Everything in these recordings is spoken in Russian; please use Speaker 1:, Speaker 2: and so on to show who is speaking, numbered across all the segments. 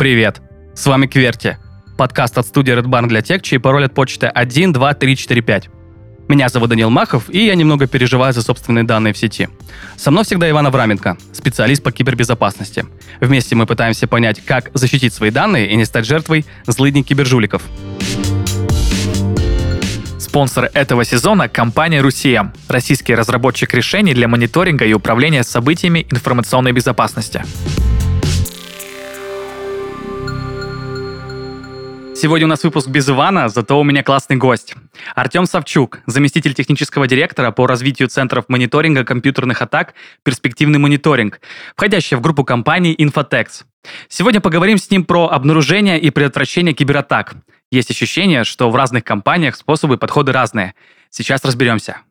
Speaker 1: Привет! С вами Кверти, подкаст от студии Red Barn для тех, чей пароль от почты 1, 2, 3, 4, 5. Меня зовут Данил Махов, и я немного переживаю за собственные данные в сети. Со мной всегда Иван Авраменко, специалист по кибербезопасности. Вместе мы пытаемся понять, как защитить свои данные и не стать жертвой злыдней кибержуликов.
Speaker 2: Спонсор этого сезона – компания «Русия» – российский разработчик решений для мониторинга и управления событиями информационной безопасности. Сегодня у нас выпуск без Ивана, зато у меня классный гость. Артем Савчук, заместитель технического директора по развитию центров мониторинга компьютерных атак «Перспективный мониторинг», входящая в группу компаний «Инфотекс». Сегодня поговорим с ним про обнаружение и предотвращение кибератак. Есть ощущение, что в разных компаниях способы и подходы разные. Сейчас разберемся.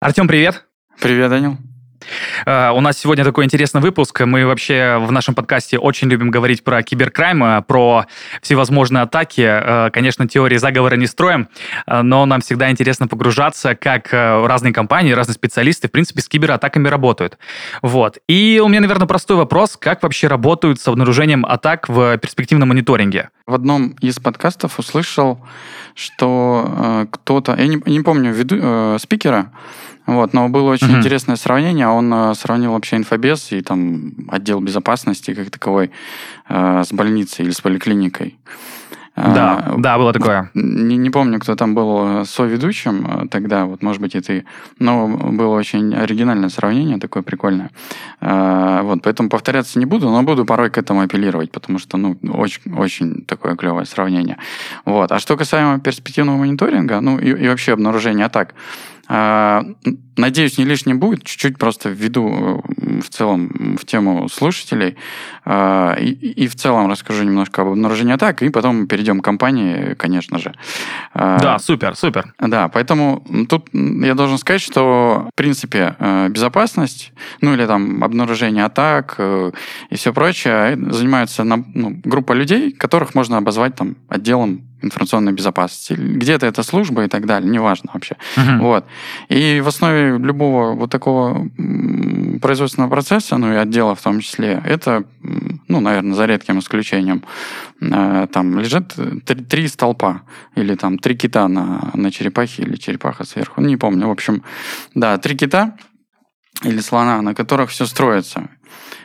Speaker 2: Артем, привет.
Speaker 3: Привет, Данил.
Speaker 2: Э, у нас сегодня такой интересный выпуск. Мы вообще в нашем подкасте очень любим говорить про киберкрайм, э, про всевозможные атаки. Э, конечно, теории заговора не строим, но нам всегда интересно погружаться, как разные компании, разные специалисты, в принципе, с кибератаками работают. Вот. И у меня, наверное, простой вопрос. Как вообще работают с обнаружением атак в перспективном мониторинге?
Speaker 3: В одном из подкастов услышал, что кто-то, я не, не помню веду, э, спикера, вот, но было очень uh-huh. интересное сравнение. Он э, сравнил вообще инфобез и там отдел безопасности как таковой э, с больницей или с поликлиникой.
Speaker 2: Да, а, да, было такое.
Speaker 3: Не, не помню, кто там был соведущим тогда, вот, может быть, и ты. Но было очень оригинальное сравнение, такое прикольное. А, вот, поэтому повторяться не буду, но буду порой к этому апеллировать, потому что, ну, очень, очень такое клевое сравнение. Вот. А что касаемо перспективного мониторинга, ну, и, и вообще обнаружения атак, а, надеюсь, не лишним будет, чуть-чуть просто введу э, в целом в тему слушателей а, и, и в целом расскажу немножко об обнаружении атак, и потом перейдем к компании, конечно же.
Speaker 2: А, да, супер, супер.
Speaker 3: Да, поэтому тут я должен сказать, что в принципе э, безопасность, ну или там обнаружение атак э, и все прочее занимаются ну, группа людей, которых можно обозвать там отделом информационной безопасности. Где-то это служба и так далее, неважно вообще. Uh-huh. Вот. И в основе любого вот такого производственного процесса, ну и отдела в том числе, это, ну, наверное, за редким исключением, э, там лежат три, три столпа или там три кита на, на черепахе или черепаха сверху, не помню. В общем, да, три кита или слона, на которых все строится.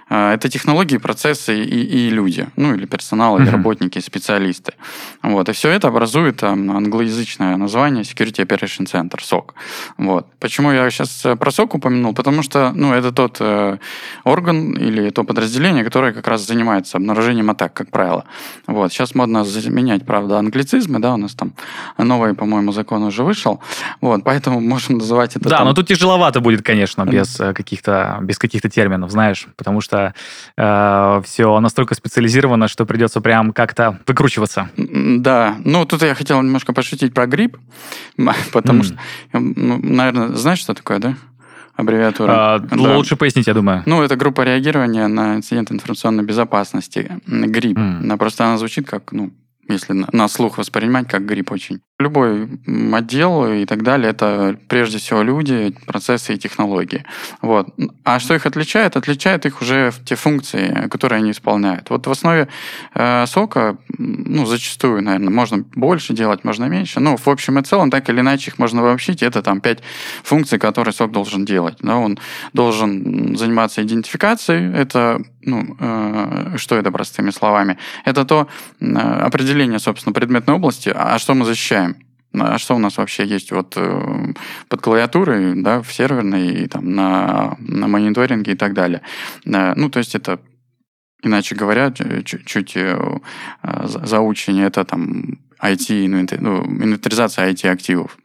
Speaker 3: А, это технологии, процессы и, и люди, ну или персонал, или работники, специалисты. Вот. И все это образует там, англоязычное название Security Operation Center, SOC. Вот. Почему я сейчас э, про SOC упомянул? Потому что ну, это тот э, орган или то подразделение, которое как раз занимается обнаружением атак, как правило. Вот. Сейчас модно заменять, правда, англицизмы, да, у нас там новый, по-моему, закон уже вышел. Вот. Поэтому можем называть это...
Speaker 2: Да,
Speaker 3: там...
Speaker 2: но тут тяжеловато будет, конечно, без э, каких-то без каких-то терминов, знаешь, потому что что э, все настолько специализировано, что придется прям как-то выкручиваться.
Speaker 3: Да, ну тут я хотел немножко пошутить про грипп, потому мм. что, наверное, знаешь, что такое, да? аббревиатура.
Speaker 2: А, да. Лучше пояснить, я думаю.
Speaker 3: Ну, это группа реагирования на инцидент информационной безопасности, ГРИП. Мм. Просто она звучит как, ну, если на слух воспринимать, как грипп очень. Любой отдел и так далее, это прежде всего люди, процессы и технологии. Вот. А что их отличает? Отличает их уже те функции, которые они исполняют. Вот в основе э, сока, ну, зачастую, наверное, можно больше делать, можно меньше. Но в общем и целом, так или иначе, их можно обобщить. Это там пять функций, которые сок должен делать. Да? Он должен заниматься идентификацией. Это, ну, э, что это простыми словами? Это то э, определение, собственно, предметной области, а что мы защищаем а что у нас вообще есть вот э, под клавиатурой, да, в серверной, и, там, на, на мониторинге и так далее. Э, ну, то есть это, иначе говоря, чуть-чуть э, заучение, это там IT, ну, инвентаризация IT-активов.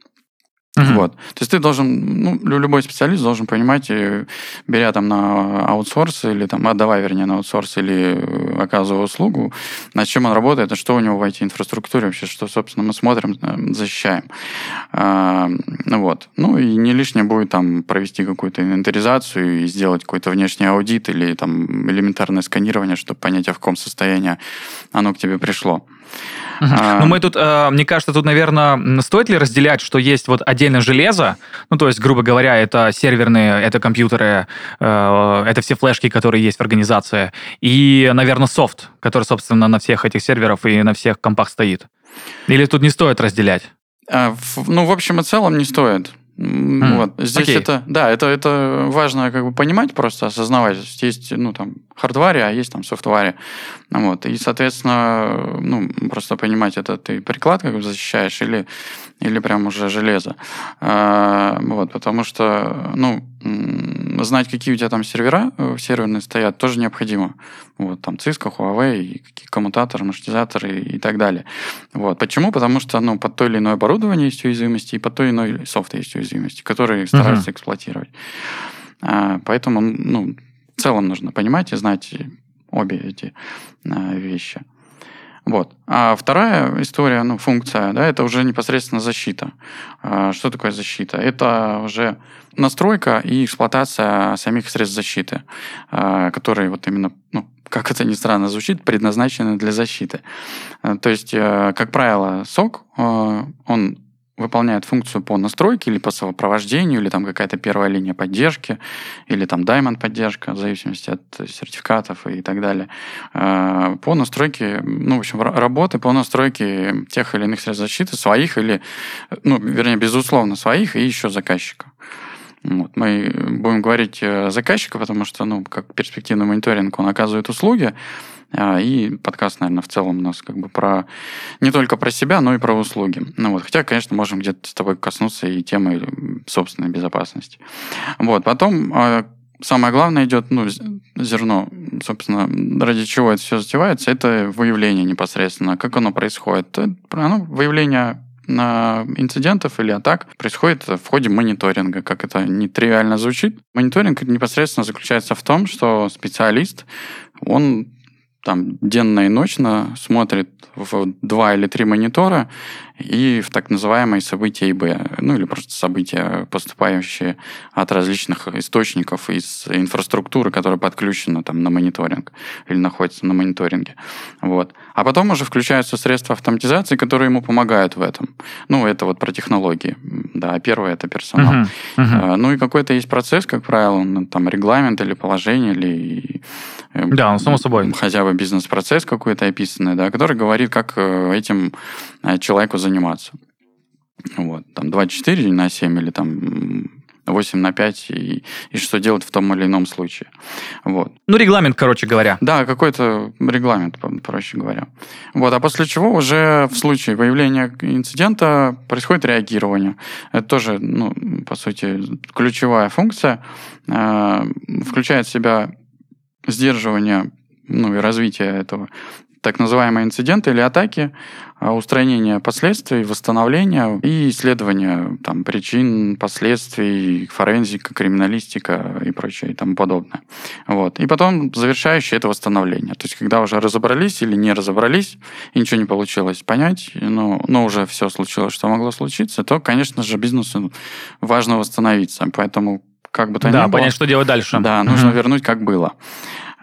Speaker 3: Uh-huh. Вот. То есть ты должен, ну, любой специалист должен понимать, э, беря там на аутсорс или там, отдавая, вернее, на аутсорс или э, оказывая услугу, над чем он работает, а что у него в IT-инфраструктуре вообще, что, собственно, мы смотрим, э, защищаем. А, вот. Ну, и не лишнее будет там провести какую-то инвентаризацию и сделать какой-то внешний аудит или там элементарное сканирование, чтобы понять, а в каком состоянии оно к тебе пришло.
Speaker 2: А, ну, мы тут, э, мне кажется, тут, наверное, стоит ли разделять, что есть вот отдельно железо, ну, то есть, грубо говоря, это серверные, это компьютеры, э, это все флешки, которые есть в организации, и, наверное, софт, который, собственно, на всех этих серверах и на всех компах стоит. Или тут не стоит разделять?
Speaker 3: А, ну, в общем и целом не стоит. Mm. Вот. Здесь okay. это, да, это, это важно как бы понимать, просто осознавать. Есть, ну, там, хардваре, а есть там софтваре. Вот. И, соответственно, ну, просто понимать, это ты приклад как бы защищаешь или, или прям уже железо. А, вот, потому что, ну, знать, какие у тебя там сервера э, серверные стоят, тоже необходимо. Вот, там Cisco, Huawei, какие коммутаторы, маршрутизаторы и так далее. Вот. Почему? Потому что, ну, под то или иное оборудование есть уязвимости, и под то или иной софт есть уязвимости, которые стараются uh-huh. эксплуатировать. А, поэтому, ну, в целом нужно понимать и знать обе эти а, вещи. Вот. А вторая история, ну, функция, да, это уже непосредственно защита. А, что такое защита? Это уже настройка и эксплуатация самих средств защиты, а, которые вот именно, ну, как это ни странно звучит, предназначены для защиты. А, то есть, э, как правило, сок, э, он выполняет функцию по настройке или по сопровождению, или там какая-то первая линия поддержки, или там Diamond поддержка, в зависимости от сертификатов и так далее, э, по настройке, ну, в общем, работы по настройке тех или иных средств защиты, своих или, ну, вернее, безусловно, своих и еще заказчика. Вот. Мы будем говорить э, заказчика, потому что, ну, как перспективный мониторинг, он оказывает услуги, и подкаст, наверное, в целом у нас как бы про не только про себя, но и про услуги. Ну вот, хотя, конечно, можем где-то с тобой коснуться и темы собственной безопасности. Вот, потом а, самое главное идет, ну, зерно, собственно, ради чего это все затевается, это выявление непосредственно. Как оно происходит? Оно, выявление инцидентов или атак происходит в ходе мониторинга, как это нетривиально звучит. Мониторинг непосредственно заключается в том, что специалист, он там денно и ночно смотрит в два или три монитора и в так называемые события ИБ, ну или просто события, поступающие от различных источников из инфраструктуры, которая подключена там на мониторинг или находится на мониторинге. Вот. А потом уже включаются средства автоматизации, которые ему помогают в этом. Ну, это вот про технологии. Да, первое это персонал. Uh-huh. Uh-huh. Ну и какой-то есть процесс, как правило, там регламент или положение, или
Speaker 2: эм, да, ну, само собой.
Speaker 3: Хотя бы бизнес-процесс какой-то описанный, да, который говорит, как э, этим человеку заниматься. Вот, там 24 на 7 или там 8 на 5 и, и что делать в том или ином случае. Вот.
Speaker 2: Ну, регламент, короче говоря.
Speaker 3: Да, какой-то регламент, проще говоря. Вот, а после чего уже в случае выявления инцидента происходит реагирование. Это тоже, ну, по сути, ключевая функция. Э, включает в себя сдерживание ну, и развитие этого так называемые инциденты или атаки, а, устранение последствий, восстановление и исследование там, причин, последствий, форензика, криминалистика и прочее и тому подобное. Вот. И потом завершающее это восстановление. То есть, когда уже разобрались или не разобрались, и ничего не получилось понять, но, но уже все случилось, что могло случиться, то, конечно же, бизнесу важно восстановиться. Поэтому как бы то
Speaker 2: да,
Speaker 3: ни было...
Speaker 2: Да, понять, что делать дальше.
Speaker 3: Да, нужно угу. вернуть, как было.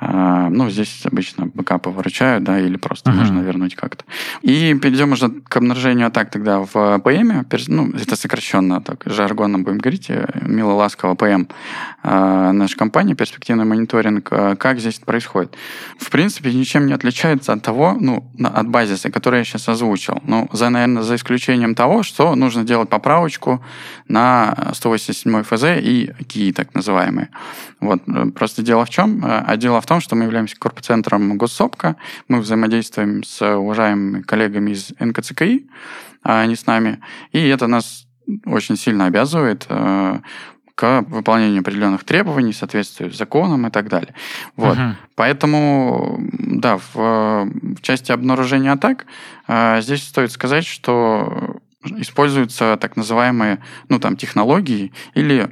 Speaker 3: А, ну, здесь обычно бэкапы выручают, да, или просто uh-huh. нужно вернуть как-то. И перейдем уже к обнаружению атак тогда в PM. Ну, это сокращенно, так, жаргоном будем говорить, э, мило ласково PM. А, наша компания, перспективный мониторинг, а, как здесь это происходит? В принципе, ничем не отличается от того, ну, от базиса, который я сейчас озвучил. Ну, за, наверное, за исключением того, что нужно делать поправочку на 187 ФЗ и КИИ, так называемые. Вот. Просто дело в чем? А дело в том, что мы являемся корпоцентром Госсопка, мы взаимодействуем с уважаемыми коллегами из НКЦКИ, а они с нами, и это нас очень сильно обязывает э, к выполнению определенных требований, соответствию с законом и так далее. Вот. Uh-huh. Поэтому, да, в, в части обнаружения атак э, здесь стоит сказать, что используются так называемые, ну, там, технологии или,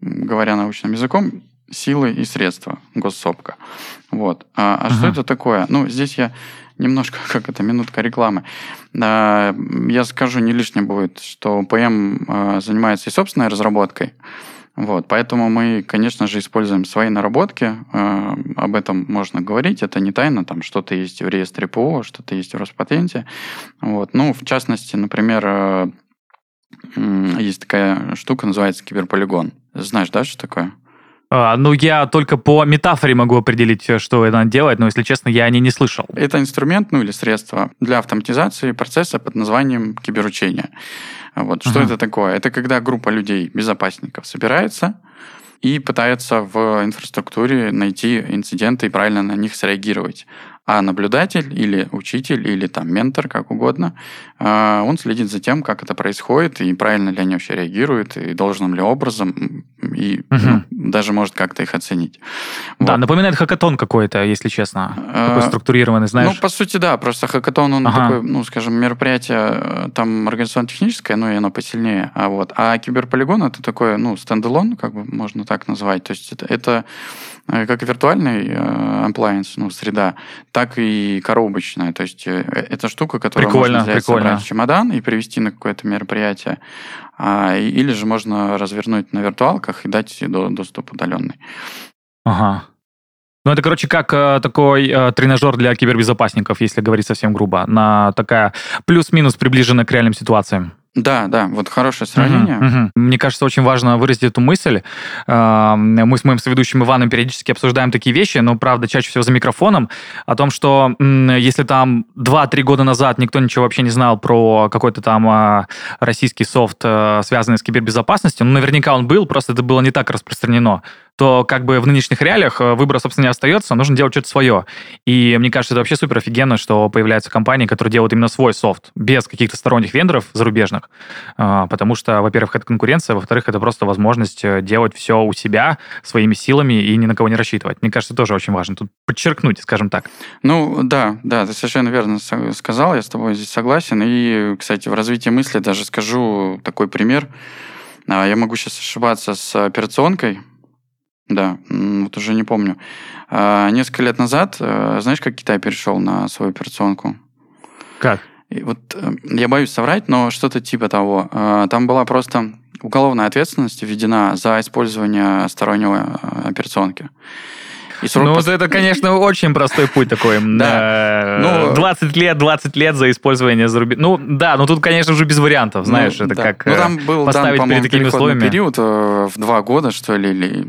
Speaker 3: говоря научным языком, силы и средства госсопка. Вот. А, а ага. что это такое? Ну, здесь я немножко, как это, минутка рекламы. А, я скажу, не лишнее будет, что ПМ а, занимается и собственной разработкой, Вот, поэтому мы, конечно же, используем свои наработки. Э, об этом можно говорить. Это не тайна. Там что-то есть в реестре ПО, что-то есть в Роспатенте. Вот. Ну, в частности, например, э, есть такая штука, называется киберполигон. Знаешь, да, что такое?
Speaker 2: А, ну, я только по метафоре могу определить, что это делает, но, если честно, я о ней не слышал.
Speaker 3: Это инструмент, ну, или средство для автоматизации процесса под названием киберучение. Вот. Что uh-huh. это такое? Это когда группа людей, безопасников, собирается и пытается в инфраструктуре найти инциденты и правильно на них среагировать а наблюдатель или учитель, или там ментор, как угодно, а, он следит за тем, как это происходит, и правильно ли они вообще реагируют, и должным ли образом, и угу. ну, даже может как-то их оценить.
Speaker 2: Да, вот. напоминает хакатон какой-то, если честно. А, такой структурированный, знаешь?
Speaker 3: Ну, по сути, да, просто хакатон, он ага. такой, ну, скажем, мероприятие э, там организационно-техническое, ну, и оно посильнее, а вот, а киберполигон это такой, ну, стендалон, как бы можно так назвать, то есть это, это как и виртуальный э, appliance, ну, среда, так и коробочная. То есть э, это штука, которую прикольно, можно взять, прикольно. собрать в чемодан и привести на какое-то мероприятие. А, или же можно развернуть на виртуалках и дать доступ удаленный.
Speaker 2: Ага. Ну, это, короче, как э, такой э, тренажер для кибербезопасников, если говорить совсем грубо. На такая плюс-минус приближенная к реальным ситуациям.
Speaker 3: Да, да, вот хорошее сравнение.
Speaker 2: Угу, угу. Мне кажется, очень важно выразить эту мысль. А, мы с моим соведущим Иваном периодически обсуждаем такие вещи, но, правда, чаще всего за микрофоном, о том, что если там 2-3 года назад никто ничего вообще не знал про какой-то там а, российский софт, э, связанный с кибербезопасностью, ну, наверняка он был, просто это было не так распространено то как бы в нынешних реалиях э, выбора, собственно, не остается, нужно делать что-то свое. И мне кажется, это вообще супер офигенно, что появляются компании, которые делают именно свой софт, без каких-то сторонних вендоров зарубежных, а, потому что, во-первых, это конкуренция, во-вторых, это просто возможность э, делать все у себя своими силами и ни на кого не рассчитывать. Мне кажется, тоже очень важно тут подчеркнуть, скажем так.
Speaker 3: Ну, да, да, ты совершенно верно сказал, я с тобой здесь согласен. И, кстати, в развитии мысли даже скажу такой пример. А, я могу сейчас ошибаться с операционкой, да, вот уже не помню. А, несколько лет назад, э, знаешь, как Китай перешел на свою операционку?
Speaker 2: Как?
Speaker 3: И вот э, я боюсь соврать, но что-то типа того. А, там была просто уголовная ответственность введена за использование стороннего э, операционки.
Speaker 2: И срок ну, пос... это, конечно, очень простой путь такой. Да. Ну, 20 лет, 20 лет за использование зарубеж... Ну, да, но тут, конечно же, без вариантов, знаешь, ну, это да. как ну, там был, поставить там, перед такими условиями.
Speaker 3: период в два года, что ли, или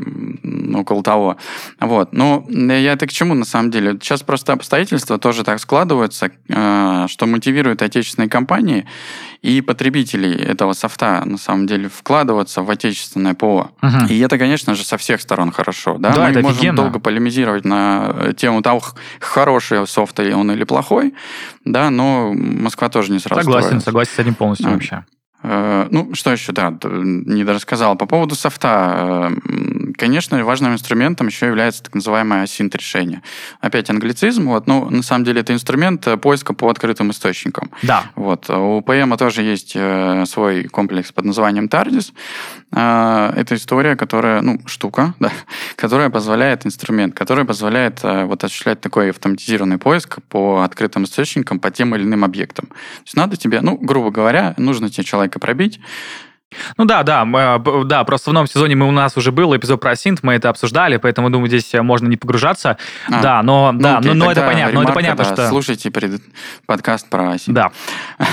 Speaker 3: около того. Вот. Ну, я это к чему, на самом деле? Сейчас просто обстоятельства тоже так складываются, э, что мотивируют отечественные компании и потребителей этого софта, на самом деле, вкладываться в отечественное ПО. Угу. И это, конечно же, со всех сторон хорошо. Да,
Speaker 2: да
Speaker 3: Мы
Speaker 2: это
Speaker 3: можем
Speaker 2: офигенно.
Speaker 3: долго полемизировать на тему того, хороший софт или он или плохой, да, но Москва тоже не сразу
Speaker 2: Согласен,
Speaker 3: строится.
Speaker 2: согласен с этим полностью а. вообще.
Speaker 3: Э, ну, что еще, да, не рассказал. По поводу софта. Э, конечно, важным инструментом еще является так называемое асинт решение. Опять англицизм, вот, но на самом деле это инструмент э, поиска по открытым источникам.
Speaker 2: Да.
Speaker 3: Вот. У PM тоже есть свой комплекс под названием TARDIS. Это история, которая, ну, штука, да, которая позволяет, инструмент, который позволяет вот осуществлять такой автоматизированный поиск по открытым источникам, по тем или иным объектам. То есть надо тебе, ну, грубо говоря, нужно тебе человек человека пробить.
Speaker 2: Ну да, да, мы, да, просто в новом сезоне мы, у нас уже был эпизод про синт, мы это обсуждали, поэтому, думаю, здесь можно не погружаться. А, да, но, ну, да, окей, но, но это понятно, ремарка, но это понятно,
Speaker 3: да,
Speaker 2: что...
Speaker 3: Слушайте перед подкаст про OSINT.
Speaker 2: Да,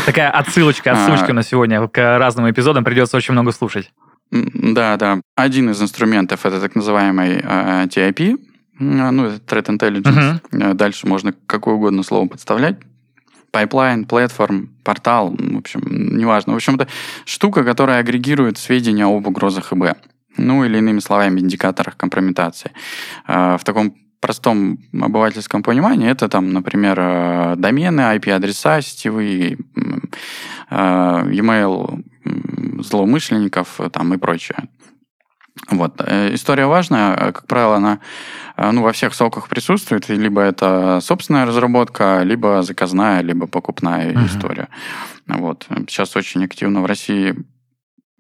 Speaker 2: такая отсылочка, отсылочка на сегодня к разным эпизодам, придется очень много слушать.
Speaker 3: Да, да. Один из инструментов это так называемый э, TIP, ну, это Threat Intelligence. Uh-huh. Дальше можно какое угодно слово подставлять pipeline, platform, portal, в общем, неважно. В общем, это штука, которая агрегирует сведения об угрозах ИБ. Ну, или иными словами, индикаторах компрометации. А, в таком простом обывательском понимании это там, например, э, домены, IP-адреса сетевые, э, e-mail злоумышленников там, и прочее. Вот. Э, история важная. Как правило, она ну, во всех соках присутствует, либо это собственная разработка, либо заказная, либо покупная uh-huh. история. Вот. Сейчас очень активно в России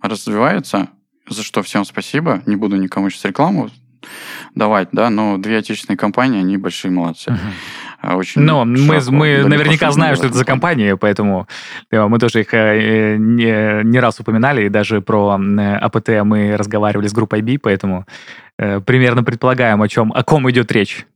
Speaker 3: развивается, за что всем спасибо. Не буду никому сейчас рекламу давать, да, но две отечественные компании, они большие молодцы. Uh-huh. Очень
Speaker 2: Ну, мы, мы наверняка знаем, что это за
Speaker 3: плане.
Speaker 2: компании, поэтому э, мы тоже их э, не, не раз упоминали, и даже про э, АПТ мы разговаривали с группой B, поэтому примерно предполагаем, о чем, о ком идет речь.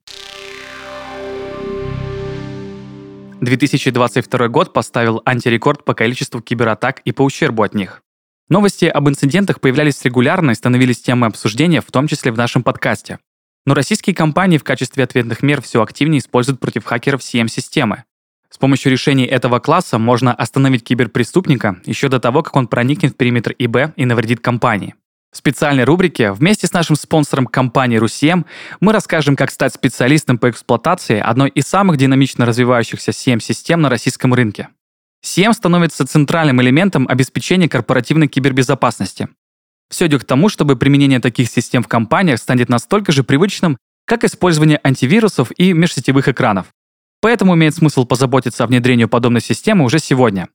Speaker 2: 2022 год поставил антирекорд по количеству кибератак и по ущербу от них. Новости об инцидентах появлялись регулярно и становились темой обсуждения, в том числе в нашем подкасте. Но российские компании в качестве ответных мер все активнее используют против хакеров CM-системы. С помощью решений этого класса можно остановить киберпреступника еще до того, как он проникнет в периметр ИБ и навредит компании. В специальной рубрике вместе с нашим спонсором компанией «Русем» мы расскажем, как стать специалистом по эксплуатации одной из самых динамично развивающихся CM-систем на российском рынке. CM становится центральным элементом обеспечения корпоративной кибербезопасности. Все идет к тому, чтобы применение таких систем в компаниях станет настолько же привычным, как использование антивирусов и межсетевых экранов. Поэтому имеет смысл позаботиться о внедрении подобной системы уже сегодня.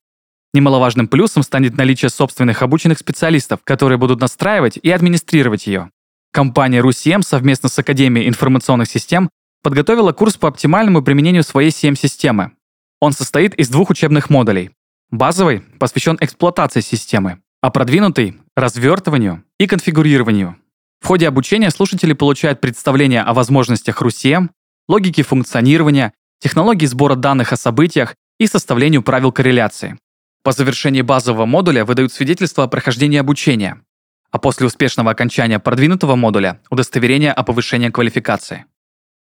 Speaker 2: Немаловажным плюсом станет наличие собственных обученных специалистов, которые будут настраивать и администрировать ее. Компания RUSIEM совместно с Академией информационных систем подготовила курс по оптимальному применению своей CM-системы. Он состоит из двух учебных модулей. Базовый посвящен эксплуатации системы, а продвинутый — развертыванию и конфигурированию. В ходе обучения слушатели получают представление о возможностях RUSIEM, логике функционирования, технологии сбора данных о событиях и составлению правил корреляции. По завершении базового модуля выдают свидетельство о прохождении обучения, а после успешного окончания продвинутого модуля – удостоверение о повышении квалификации.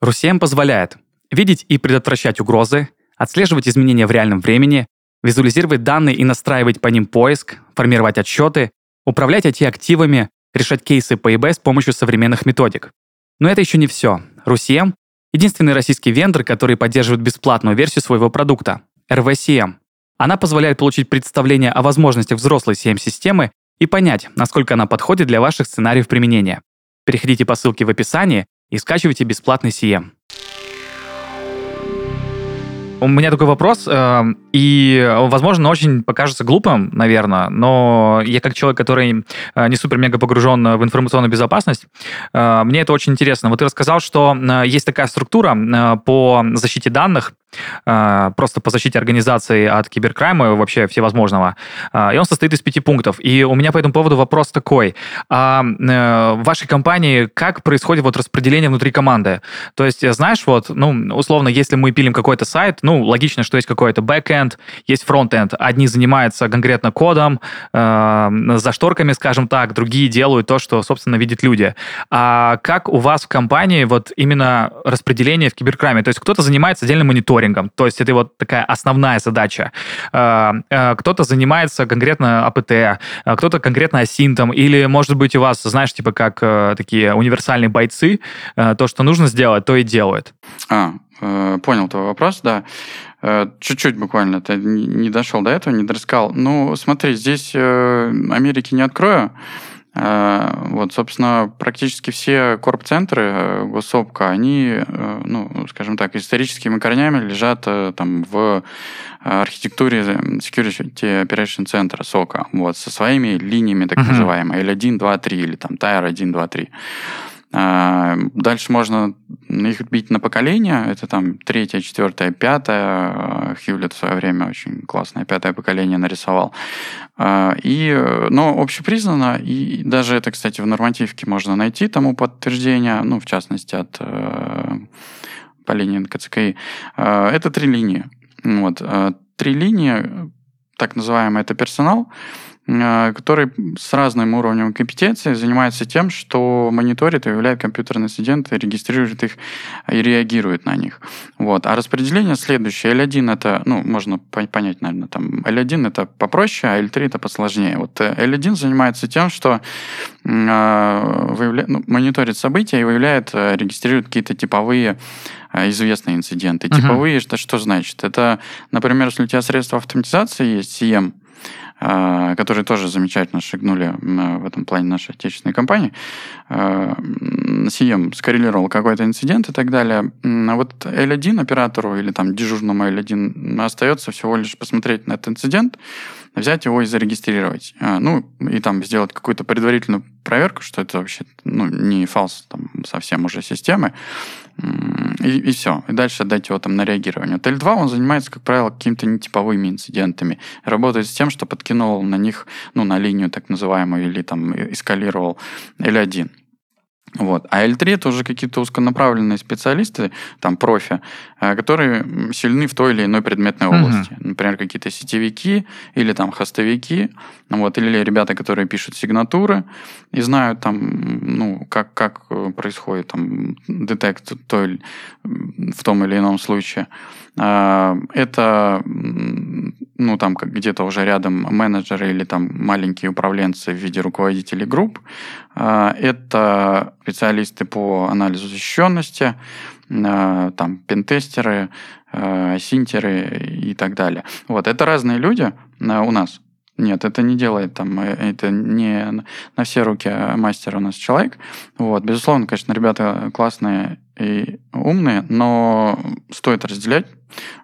Speaker 2: RUSIEM позволяет видеть и предотвращать угрозы, отслеживать изменения в реальном времени, визуализировать данные и настраивать по ним поиск, формировать отчеты, управлять IT-активами, решать кейсы по ИБ с помощью современных методик. Но это еще не все. RUSIEM — единственный российский вендор, который поддерживает бесплатную версию своего продукта — RVCM. Она позволяет получить представление о возможностях взрослой CM-системы и понять, насколько она подходит для ваших сценариев применения. Переходите по ссылке в описании и скачивайте бесплатный CM. У меня такой вопрос, э, и, возможно, очень покажется глупым, наверное, но я как человек, который э, не супер-мега погружен в информационную безопасность, э, мне это очень интересно. Вот ты рассказал, что есть такая структура по защите данных, просто по защите организации от киберкрайма вообще всевозможного. Э, И он состоит из пяти пунктов. И у меня по этому поводу вопрос такой. А э, в вашей компании как происходит вот распределение внутри команды? То есть, э, знаешь, вот, ну, условно, если мы пилим какой-то сайт, ну, логично, что есть какой-то бэкэнд, есть фронтенд. Одни занимаются конкретно кодом, э, за шторками, скажем так, другие делают то, что, собственно, видят люди. А как у вас в компании вот именно распределение в киберкрайме? То есть кто-то занимается отдельным мониторингом, то есть это вот такая основная задача. Э, э, кто-то занимается конкретно АПТ, э, кто-то конкретно асинтом, или, может быть, у вас, знаешь, типа как такие универсальные бойцы, то, что нужно сделать, то и делают.
Speaker 3: А, понял твой вопрос, да. Чуть-чуть буквально, ты не дошел до этого, не дорассказал. Ну, смотри, здесь Америки не открою. Э, Вот, собственно, практически все корп-центры э, госсопка, они, э, ну, скажем так, историческими корнями лежат там в архитектуре Security Operation центра СОКа, вот, со своими линиями, так
Speaker 2: Мгм.
Speaker 3: называемыми, L1, 2, 3, или там Tier 1, 2, 3. А, Дальше можно их бить на поколения. Это там третье, четвертое, пятое. Хьюлет в свое время очень классное пятое поколение нарисовал. А, И, э, но общепризнано, и даже это, кстати, в нормативке можно найти тому подтверждение, ну, в частности, от э, по линии НКЦКИ. Это три линии. Вот. Три линии, так называемый, это персонал, э, который с разным уровнем компетенции занимается тем, что мониторит и выявляет компьютерные инциденты, регистрирует их и реагирует на них. Вот. А распределение следующее. L1 это, ну, можно по- понять, наверное, там L1 это попроще, а L3 это посложнее. Вот э, L1 занимается тем, что э, выявля- ну, мониторит события и выявляет, э, регистрирует какие-то типовые э, известные инциденты.
Speaker 2: Мгм.
Speaker 3: Типовые, это что значит? Это, например, если у тебя средства автоматизации есть, CM, э, которые тоже замечательно шагнули в этом плане нашей отечественной компании, CM скоррелировал какой-то инцидент и так далее. А вот L1 оператору или там дежурному L1 остается всего лишь посмотреть на этот инцидент, взять его и зарегистрировать. А, Ну, и там сделать какую-то предварительную проверку, что это вообще ну, не фалс там, совсем уже системы, и, и все. И дальше отдать его там на реагирование. Вот L2, он занимается, как правило, какими-то нетиповыми инцидентами. Работает с тем, что подкинул на них, ну, на линию так называемую, или там эскалировал L1. Вот. А L3 это уже какие-то узконаправленные специалисты, там профи, э, которые сильны в той или иной предметной области. Uh-huh. Например, какие-то сетевики или там хостовики, вот, или ребята, которые пишут сигнатуры и знают там, ну, как, как э, происходит там детект той, в том или ином случае. А, это, ну, там где-то уже рядом менеджеры или там маленькие управленцы в виде руководителей групп. А, это специалисты по анализу защищенности, а, там пентестеры, синтеры и так далее. Вот, это разные люди у нас. Нет, это не делает там, э, это не на все руки мастер у нас человек. Вот, безусловно, конечно, ребята классные и умные, но стоит разделять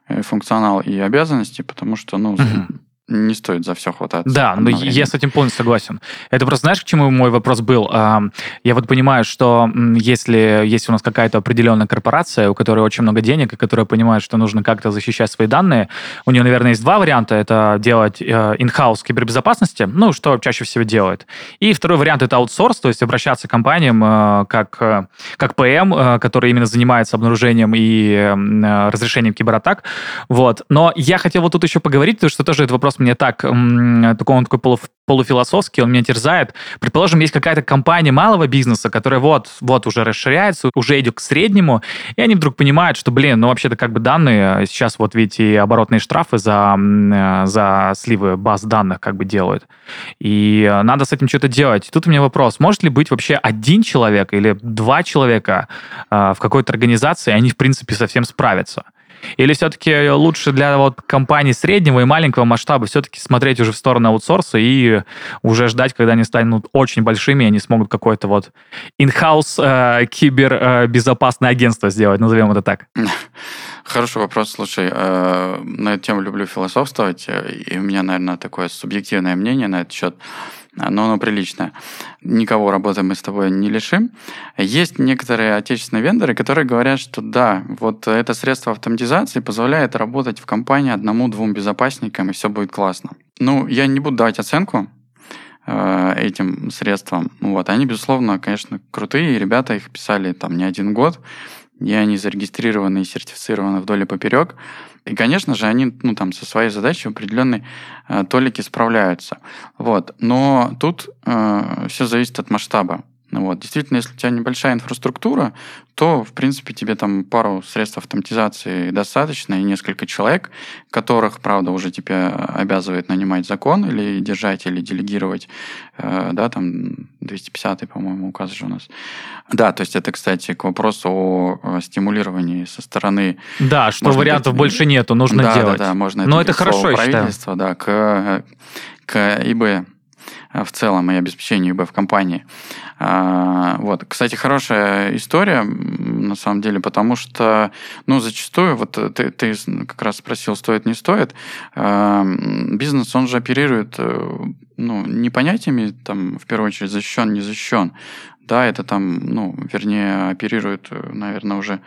Speaker 3: э, функционал и обязанности, потому что, ну, угу не стоит за все хвататься.
Speaker 2: Да, но я с этим полностью согласен. Это просто знаешь, к чему мой вопрос был? Я вот понимаю, что если есть у нас какая-то определенная корпорация, у которой очень много денег, и которая понимает, что нужно как-то защищать свои данные, у нее, наверное, есть два варианта. Это делать in-house э, кибербезопасности, ну, что чаще всего делает. И второй вариант — это аутсорс, то есть обращаться к компаниям э, как, э, как ПМ, который именно занимается обнаружением и разрешением кибератак. Вот. Но я хотел вот тут еще поговорить, потому что тоже этот вопрос мне так, такой он такой полу, полуфилософский, он меня терзает. Предположим, есть какая-то компания малого бизнеса, которая вот, вот уже расширяется, уже идет к среднему, и они вдруг понимают, что, блин, ну вообще-то как бы данные, а сейчас вот видите, оборотные штрафы за, э, за сливы баз данных как бы делают. И надо с этим что-то делать. И тут у меня вопрос, может ли быть вообще один человек или два человека э, в какой-то организации, они, в принципе, совсем справятся? Или все-таки лучше для вот компаний среднего и маленького масштаба все-таки смотреть уже в сторону аутсорса и уже ждать, когда они станут очень большими, и они смогут какое-то вот in-house э, кибербезопасное э, агентство сделать, назовем это так?
Speaker 3: Хороший вопрос. Слушай, э, на эту тему люблю философствовать, и у меня, наверное, такое субъективное мнение на этот счет но оно приличное. Никого работы мы с тобой не лишим. Есть некоторые отечественные вендоры, которые говорят, что да, вот это средство автоматизации позволяет работать в компании одному-двум безопасникам, и все будет классно. Ну, я не буду давать оценку, э, этим средствам. Вот. Они, безусловно, конечно, крутые. Ребята их писали там не один год. И они зарегистрированы и сертифицированы вдоль и поперек. И, конечно же, они ну, там, со своей задачей определенной э, толике справляются. Вот. Но тут э, все зависит от масштаба. Вот. Действительно, если у тебя небольшая инфраструктура, то, в принципе, тебе там пару средств автоматизации достаточно, и несколько человек, которых, правда, уже тебя обязывает нанимать закон или держать, или делегировать, э, да, там 250 по-моему, указ же у нас. Да, то есть это, кстати, к вопросу о стимулировании со стороны...
Speaker 2: Да, что вариантов быть, больше нету, нужно
Speaker 3: да,
Speaker 2: делать.
Speaker 3: Да, да, можно
Speaker 2: Но это, это хорошо, я
Speaker 3: правительства, да, к, к ИБ в целом и обеспечению ИБ в компании. А, вот. Кстати, хорошая история, на самом деле, потому что, ну, зачастую, вот ты, ты как раз спросил, стоит, не стоит, а, бизнес, он же оперирует, э, ну, не понятиями, там, в первую очередь, защищен, не защищен, да, это там, ну, вернее, оперирует, э, наверное, уже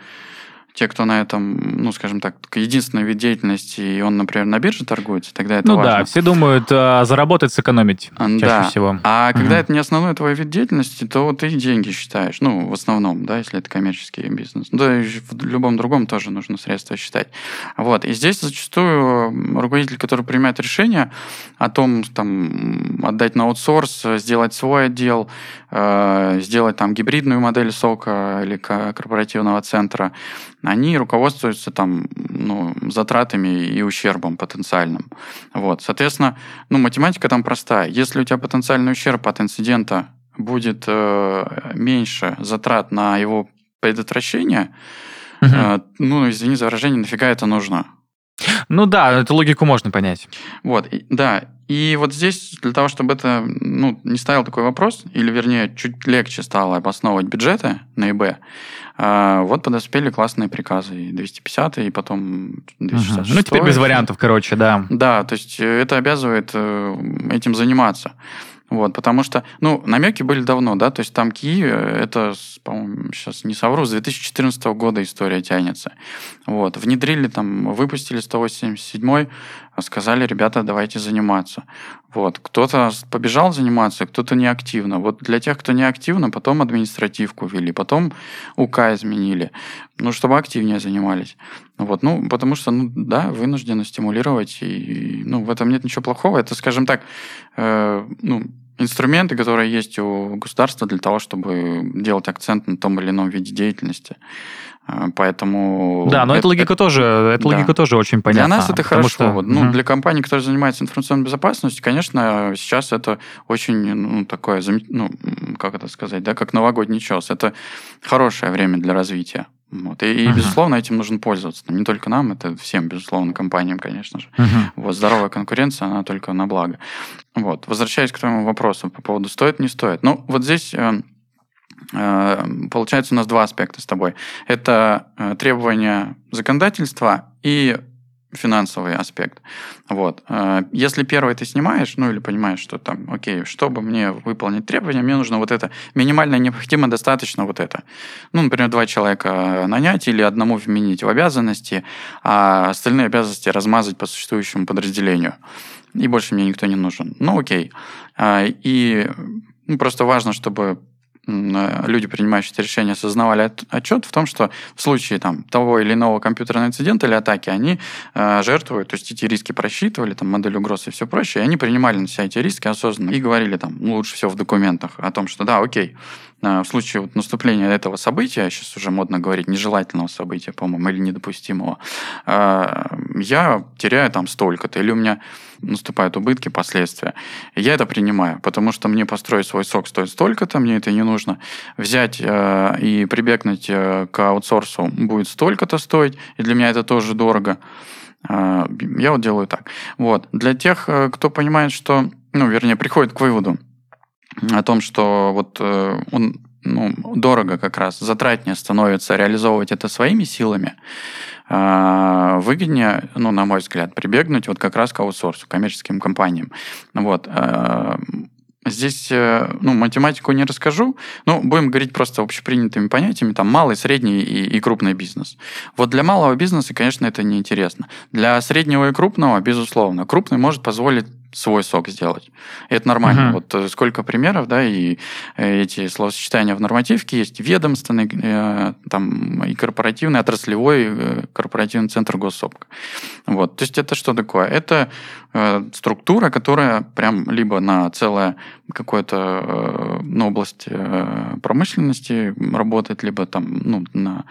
Speaker 3: те, кто на этом, ну, скажем так, единственный вид деятельности, и он, например, на бирже торгуется, тогда это
Speaker 2: ну
Speaker 3: важно.
Speaker 2: да, все думают а, заработать, сэкономить чаще
Speaker 3: да.
Speaker 2: всего.
Speaker 3: А угу. когда это не основной твой вид деятельности, то ты деньги считаешь, ну, в основном, да, если это коммерческий бизнес. Ну, да, и в любом другом тоже нужно средства считать. Вот, и здесь зачастую руководитель, который принимает решение о том, там, отдать на аутсорс, сделать свой отдел, э, сделать там гибридную модель сока или корпоративного центра, они руководствуются там, ну, затратами и ущербом потенциальным. Вот. Соответственно, ну, математика там простая. Если у тебя потенциальный ущерб от инцидента будет э, меньше затрат на его предотвращение, угу. э, ну, извини за выражение, нафига это нужно?
Speaker 2: Ну да, эту логику можно понять.
Speaker 3: Вот, и, да. И вот здесь для того, чтобы это ну, не ставил такой вопрос, или вернее чуть легче стало обосновывать бюджеты на ИБ, а, вот подоспели классные приказы, и 250, и потом 266.
Speaker 2: Угу. Ну, теперь без вариантов, короче, да.
Speaker 3: Да, то есть э, это обязывает э, этим заниматься. Вот, потому что, ну, намеки были давно, да, то есть там КИ, э, это, по-моему, сейчас не совру, с 2014 года история тянется. Вот, внедрили там, выпустили 187 сказали, ребята, давайте заниматься. Вот, кто-то побежал заниматься, кто-то неактивно. Вот для тех, кто неактивно, потом административку ввели, потом УК изменили, ну, чтобы активнее занимались. Вот, ну, потому что, ну, да, вынуждены стимулировать, и, ну, в этом нет ничего плохого. Это, скажем так, э, ну, инструменты, которые есть у государства для того, чтобы делать акцент на том или ином виде деятельности. А, поэтому...
Speaker 2: Да, но это, эта логика это, тоже, эта да. логика тоже очень понятна.
Speaker 3: Для нас это хорошо. Что... Вот, ну, угу. Для компании, которая занимается информационной безопасностью, конечно, сейчас это очень, ну, такое, ну, как это сказать, да, как новогодний час. Это хорошее время для развития. Вот. И, и, безусловно, этим нужно пользоваться. Не только нам, это всем, безусловно, компаниям, конечно же. Uh-huh. Вот, здоровая конкуренция, она только на благо. Вот. Возвращаясь к твоему вопросу по поводу стоит, не стоит. Ну, вот здесь э, э, получается у нас два аспекта с тобой. Это э, требования законодательства и финансовый аспект. Вот. Э, если первый ты снимаешь, ну или понимаешь, что там, окей, чтобы мне выполнить требования, мне нужно вот это, минимально необходимо достаточно вот это. Ну, например, два человека нанять или одному вменить в обязанности, а остальные обязанности размазать по существующему подразделению. И больше мне никто не нужен. Ну, окей. И ну, просто важно, чтобы Э, люди, принимающие эти решения, осознавали отчет в том, что в случае там, того или иного компьютерного инцидента или атаки они э, жертвуют, то есть эти риски просчитывали, там, модель угроз и все прочее, и они принимали на себя эти риски осознанно и говорили там, ну, лучше всего в документах о том, что да, окей, э, в случае вот наступления этого события, сейчас уже модно говорить, нежелательного события, по-моему, или недопустимого, э, я теряю там столько-то, или у меня наступают убытки, последствия. Я это принимаю, потому что мне построить свой сок стоит столько-то, мне это не нужно. Взять э, и прибегнуть э, к аутсорсу будет столько-то стоить, и для меня это тоже дорого. Я вот делаю так. Вот. Для тех, э, кто понимает, что, ну, вернее, приходит к выводу о том, что вот э, он ну, дорого как раз, затратнее становится реализовывать это своими силами, а, выгоднее, ну, на мой взгляд, прибегнуть вот как раз к аутсорсу, коммерческим компаниям. Вот. А, здесь, э, ну, математику не расскажу, но будем говорить просто общепринятыми понятиями, там, малый, средний и, и крупный бизнес. Вот для малого бизнеса, конечно, это неинтересно. Для среднего и крупного, безусловно. Крупный может позволить свой сок сделать. И это нормально. Uh-huh. Вот э, сколько примеров, да, и э, эти словосочетания в нормативке есть ведомственный, э, там, и корпоративный, отраслевой корпоративный центр госсобка. Вот. То есть это что такое? Это э, структура, которая прям либо на целое какую-то э, ну, область э, промышленности работает, либо там ну, на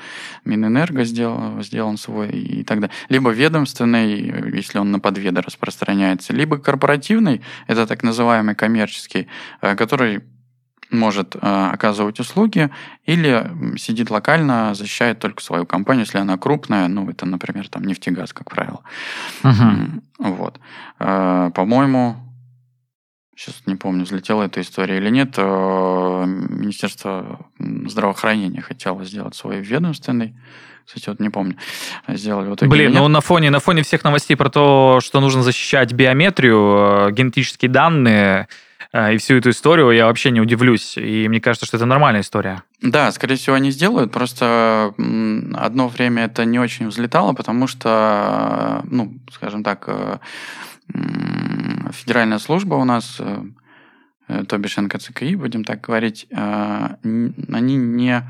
Speaker 3: Минэнерго сделан, сделан свой и так далее. Либо ведомственный, если он на подведы распространяется, либо корпоративный, это так называемый коммерческий, э, который может э, оказывать услуги или сидит локально, защищает только свою компанию, если она крупная, ну, это, например, там нефтегаз, как правило. Uh-huh. Вот. Э, по-моему, сейчас не помню, взлетела эта история или нет, э, Министерство здравоохранения хотело сделать свой ведомственный, кстати, вот не помню, сделали вот
Speaker 2: Блин, ну на фоне, на фоне всех новостей про то, что нужно защищать биометрию, генетические данные, и всю эту историю, я вообще не удивлюсь. И мне кажется, что это нормальная история.
Speaker 3: Да, скорее всего, они сделают. Просто одно время это не очень взлетало, потому что, ну, скажем так, федеральная служба у нас, э, э, то бишь НКЦКИ, будем так говорить, э, они не...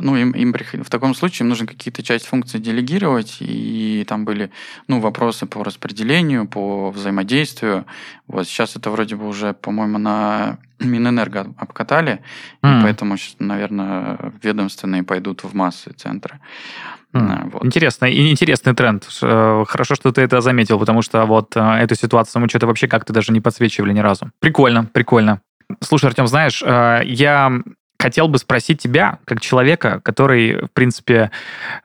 Speaker 3: Ну, им, им в таком случае им нужно какие-то часть функций делегировать, и там были, ну, вопросы по распределению, по взаимодействию. Вот сейчас это вроде бы уже, по-моему, на Минэнерго обкатали, mm. и поэтому, наверное, ведомственные пойдут в массы центры.
Speaker 2: Mm. Вот. Интересно, и интересный тренд. Э, хорошо, что ты это заметил, потому что вот э, эту ситуацию мы что-то вообще как-то даже не подсвечивали ни разу. Прикольно, прикольно. Слушай, Артем, знаешь, э, я хотел бы спросить тебя, как человека, который, в принципе,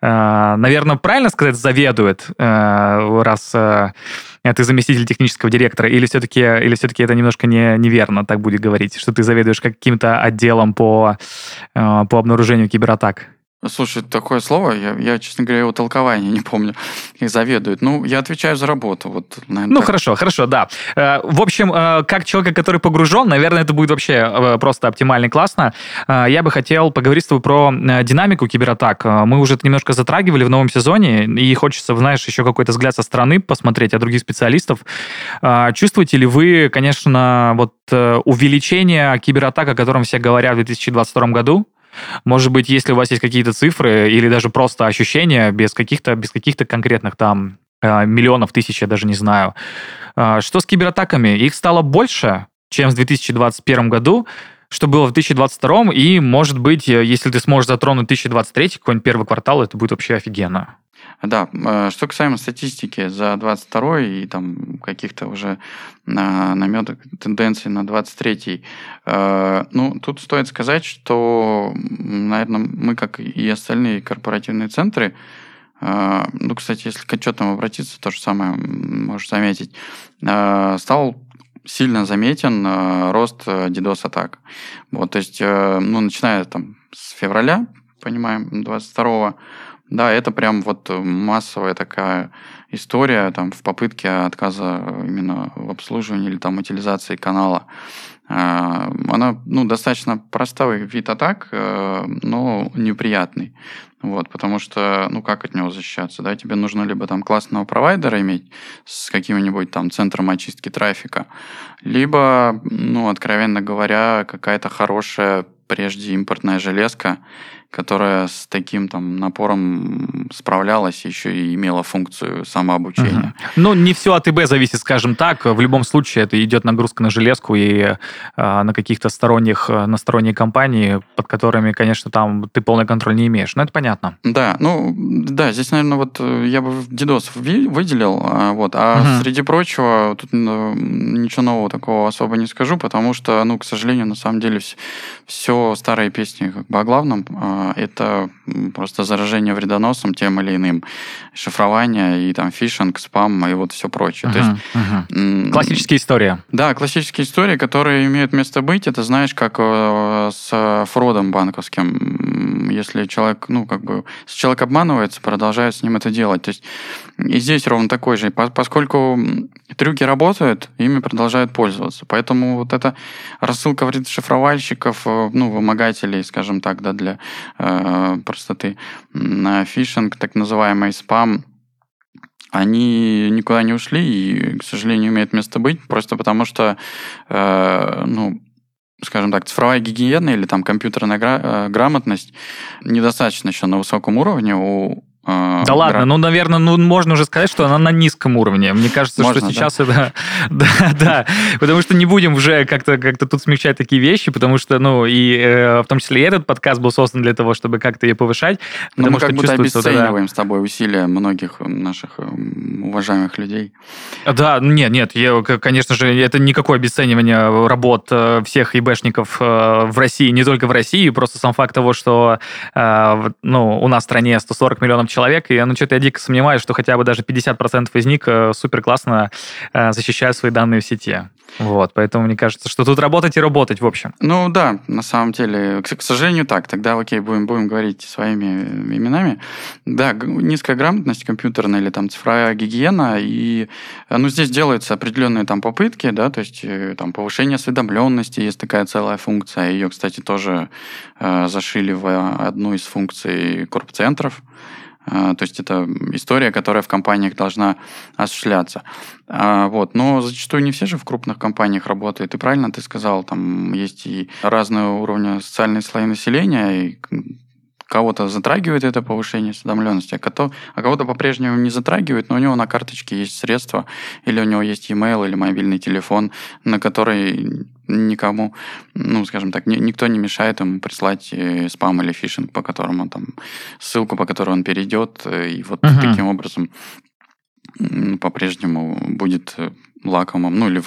Speaker 2: наверное, правильно сказать, заведует, раз ты заместитель технического директора, или все-таки, или все-таки это немножко не, неверно так будет говорить, что ты заведуешь каким-то отделом по, по обнаружению кибератак?
Speaker 3: Слушай, такое слово, я, я, честно говоря, его толкования не помню, их заведует. Ну, я отвечаю за работу. Вот,
Speaker 2: наверное, ну, так. хорошо, хорошо, да. Э, в общем, э, как человек, который погружен, наверное, это будет вообще э, просто оптимально и классно. Я бы хотел поговорить с тобой про динамику кибератак. Мы уже это немножко затрагивали в новом сезоне, и хочется, знаешь, еще какой-то взгляд со стороны посмотреть от других специалистов. Чувствуете ли вы, конечно, вот увеличение кибератак, о котором все говорят в 2022 году? Может быть, если у вас есть какие-то цифры или даже просто ощущения без каких-то без каких-то конкретных там э, миллионов, тысяч, я даже не знаю. Э, что с кибератаками? Их стало больше, чем в 2021 году, что было в 2022, и, может быть, э, если ты сможешь затронуть 2023, какой-нибудь первый квартал, это будет вообще офигенно.
Speaker 3: Да, э, что касаемо статистики за 22 и там каких-то уже наметок тенденций на 23 э, ну, тут стоит сказать, что, наверное, мы, как и остальные корпоративные центры, э, ну, кстати, если к отчетам обратиться, то же самое можешь заметить, стал сильно заметен рост DDoS-атак. Вот, то есть, ну, начиная там с февраля, понимаем, 22 да, это прям вот массовая такая история там в попытке отказа именно в обслуживании или там утилизации канала. А, она ну, достаточно простой вид атак, э, но неприятный. Вот, потому что, ну, как от него защищаться, да, тебе нужно либо там классного провайдера иметь с каким-нибудь там центром очистки трафика, либо, ну, откровенно говоря, какая-то хорошая прежде импортная железка, которая с таким там напором справлялась, еще и имела функцию самообучения.
Speaker 2: Угу. Ну, не все от ИБ зависит, скажем так. В любом случае это идет нагрузка на железку и э, на каких-то сторонних, э, на сторонние компании, под которыми, конечно, там ты полный контроль не имеешь. Но это понятно.
Speaker 3: Да, ну, да, здесь, наверное, вот э, я бы DDoS выделил, а, вот, а угу. среди прочего тут ну, ничего нового такого особо не скажу, потому что, ну, к сожалению, на самом деле все, старые песни как бы о главном, а, это просто заражение вредоносом тем или иным, шифрование и там фишинг, спам и вот все прочее. Uh-huh, То есть,
Speaker 2: uh-huh. Классические истории.
Speaker 3: Да, классические истории, которые имеют место быть. Это знаешь, как э, с фродом банковским. Если человек, ну, как бы, если человек обманывается, продолжает с ним это делать. То есть и здесь ровно такой же. Поскольку трюки работают, ими продолжают пользоваться. Поэтому вот эта рассылка шифровальщиков, э, ну, вымогателей, скажем так, да, для э, простоты, на фишинг, так называемый спам, они никуда не ушли и, к сожалению, имеют место быть, просто потому что, э, ну, скажем так, цифровая гигиена или там компьютерная э, грамотность недостаточно еще на высоком уровне. У
Speaker 2: а, да ладно, ну, наверное, ну, можно уже сказать, что она на низком уровне. Мне кажется, можно, что сейчас да? это... да, да, потому что не будем уже как-то как тут смягчать такие вещи, потому что, ну, и э, в том числе и этот подкаст был создан для того, чтобы как-то ее повышать.
Speaker 3: Но мы как будто обесцениваем да, с тобой усилия многих наших уважаемых людей.
Speaker 2: Да, нет, нет, я, конечно же, это никакое обесценивание работ э, всех ИБшников э, в России, не только в России, просто сам факт того, что, э, ну, у нас в стране 140 миллионов человек, и ну что-то я дико сомневаюсь, что хотя бы даже 50% из них э, супер классно э, защищают свои данные в сети. Вот, поэтому мне кажется, что тут работать и работать, в общем.
Speaker 3: Ну да, на самом деле, к, к сожалению, так. Тогда, окей, будем, будем говорить своими именами. Да, низкая грамотность компьютерная или там цифровая гигиена, и ну, здесь делаются определенные там попытки, да, то есть там повышение осведомленности, есть такая целая функция. Ее, кстати, тоже э, зашили в одну из функций корпцентров. А, то есть это история, которая в компаниях должна осуществляться. А, вот. Но зачастую не все же в крупных компаниях работают. И правильно ты сказал, там есть и разные уровни социальной слои населения, и кого-то затрагивает это повышение осведомленности, а, а кого-то по-прежнему не затрагивает, но у него на карточке есть средства, или у него есть e-mail или мобильный телефон, на который никому, ну, скажем так, ни, никто не мешает ему прислать э, спам или фишинг, по которому там, ссылку, по которой он перейдет, э, и вот uh-huh. таким образом по-прежнему будет э, лакомым, ну или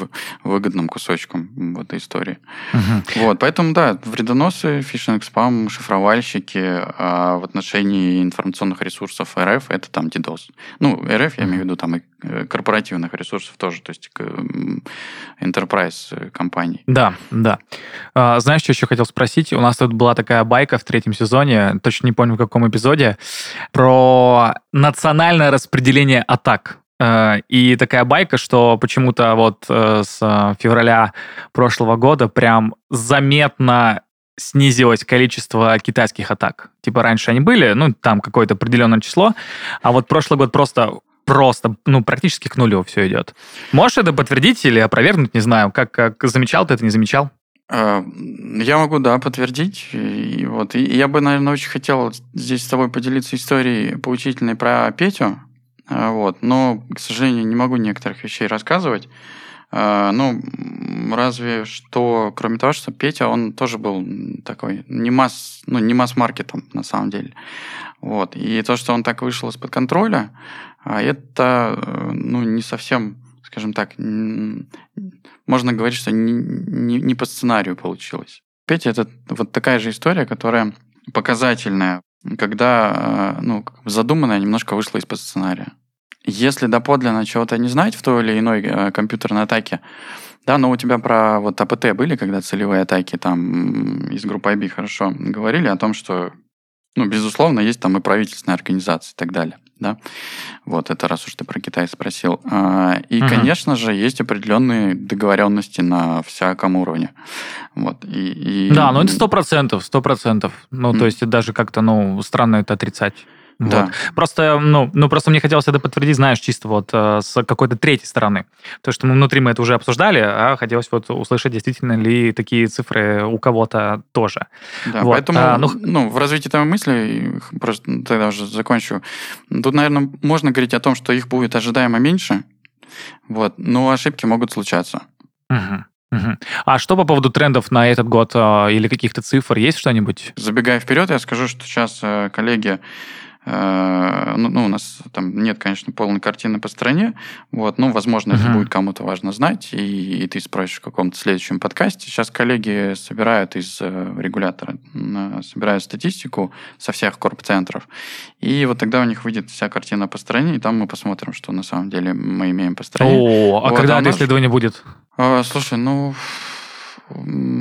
Speaker 3: выгодным кусочком в этой истории. Угу. Вот, поэтому, да, вредоносы, фишинг, спам, шифровальщики а в отношении информационных ресурсов РФ это там DDoS. Ну, РФ, я имею в виду там и э, корпоративных ресурсов тоже, то есть enterprise э, компаний.
Speaker 2: Да, да. А, знаешь, что еще хотел спросить? У нас тут была такая байка в третьем сезоне, точно не помню в каком эпизоде, про национальное распределение атак. Э, и такая байка, что почему-то вот э, с февраля прошлого года прям заметно снизилось количество китайских атак. Типа раньше они были, ну, там какое-то определенное число, а вот прошлый год просто просто, ну, практически к нулю все идет. Можешь это подтвердить или опровергнуть, не знаю, как, как замечал ты это, не замечал?
Speaker 3: Э, я могу, да, подтвердить. И вот и я бы, наверное, очень хотел здесь с тобой поделиться историей поучительной про Петю. А, вот. Но, к сожалению, не могу некоторых вещей рассказывать. А, ну, разве что, кроме того, что Петя, он тоже был такой не масс, ну, не масс-маркетом, на самом деле. Вот. И то, что он так вышел из-под контроля, а, это, ну, не совсем, скажем так, можно говорить, что не, не, не по сценарию получилось. Петя – это вот такая же история, которая показательная когда э, ну, задуманное немножко вышло из-под сценария. Если доподлинно чего-то не знать в той или иной э, компьютерной атаке, да, но у тебя про вот АПТ были, когда целевые атаки там из группы IB хорошо говорили о том, что, ну, безусловно, есть там и правительственные организации и так далее да, вот это раз уж ты про Китай спросил. А, и, угу. конечно же, есть определенные договоренности на всяком уровне, вот. И,
Speaker 2: и... Да, ну это сто процентов, сто процентов. Ну, mm. то есть даже как-то, ну, странно это отрицать. Да. Вот. Просто, ну, ну, просто мне хотелось это подтвердить, знаешь, чисто вот э, с какой-то третьей стороны. То, что мы внутри мы это уже обсуждали, а хотелось вот услышать, действительно ли такие цифры у кого-то тоже.
Speaker 3: Да, вот. поэтому, а, ну, ну, в развитии этой мысли, просто тогда уже закончу, тут, наверное, можно говорить о том, что их будет ожидаемо меньше, вот, но ошибки могут случаться.
Speaker 2: Угу. Угу. А что по поводу трендов на этот год э, или каких-то цифр? Есть что-нибудь?
Speaker 3: Забегая вперед, я скажу, что сейчас э, коллеги ну, ну, у нас там нет, конечно, полной картины по стране, вот, ну, возможно, uh-huh. это будет кому-то важно знать, и, и ты спросишь в каком-то следующем подкасте. Сейчас коллеги собирают из э, регулятора, собирают статистику со всех корп-центров, и вот тогда у них выйдет вся картина по стране, и там мы посмотрим, что на самом деле мы имеем по стране.
Speaker 2: О, а вот, когда а это нас... исследование будет?
Speaker 3: Э, слушай, ну,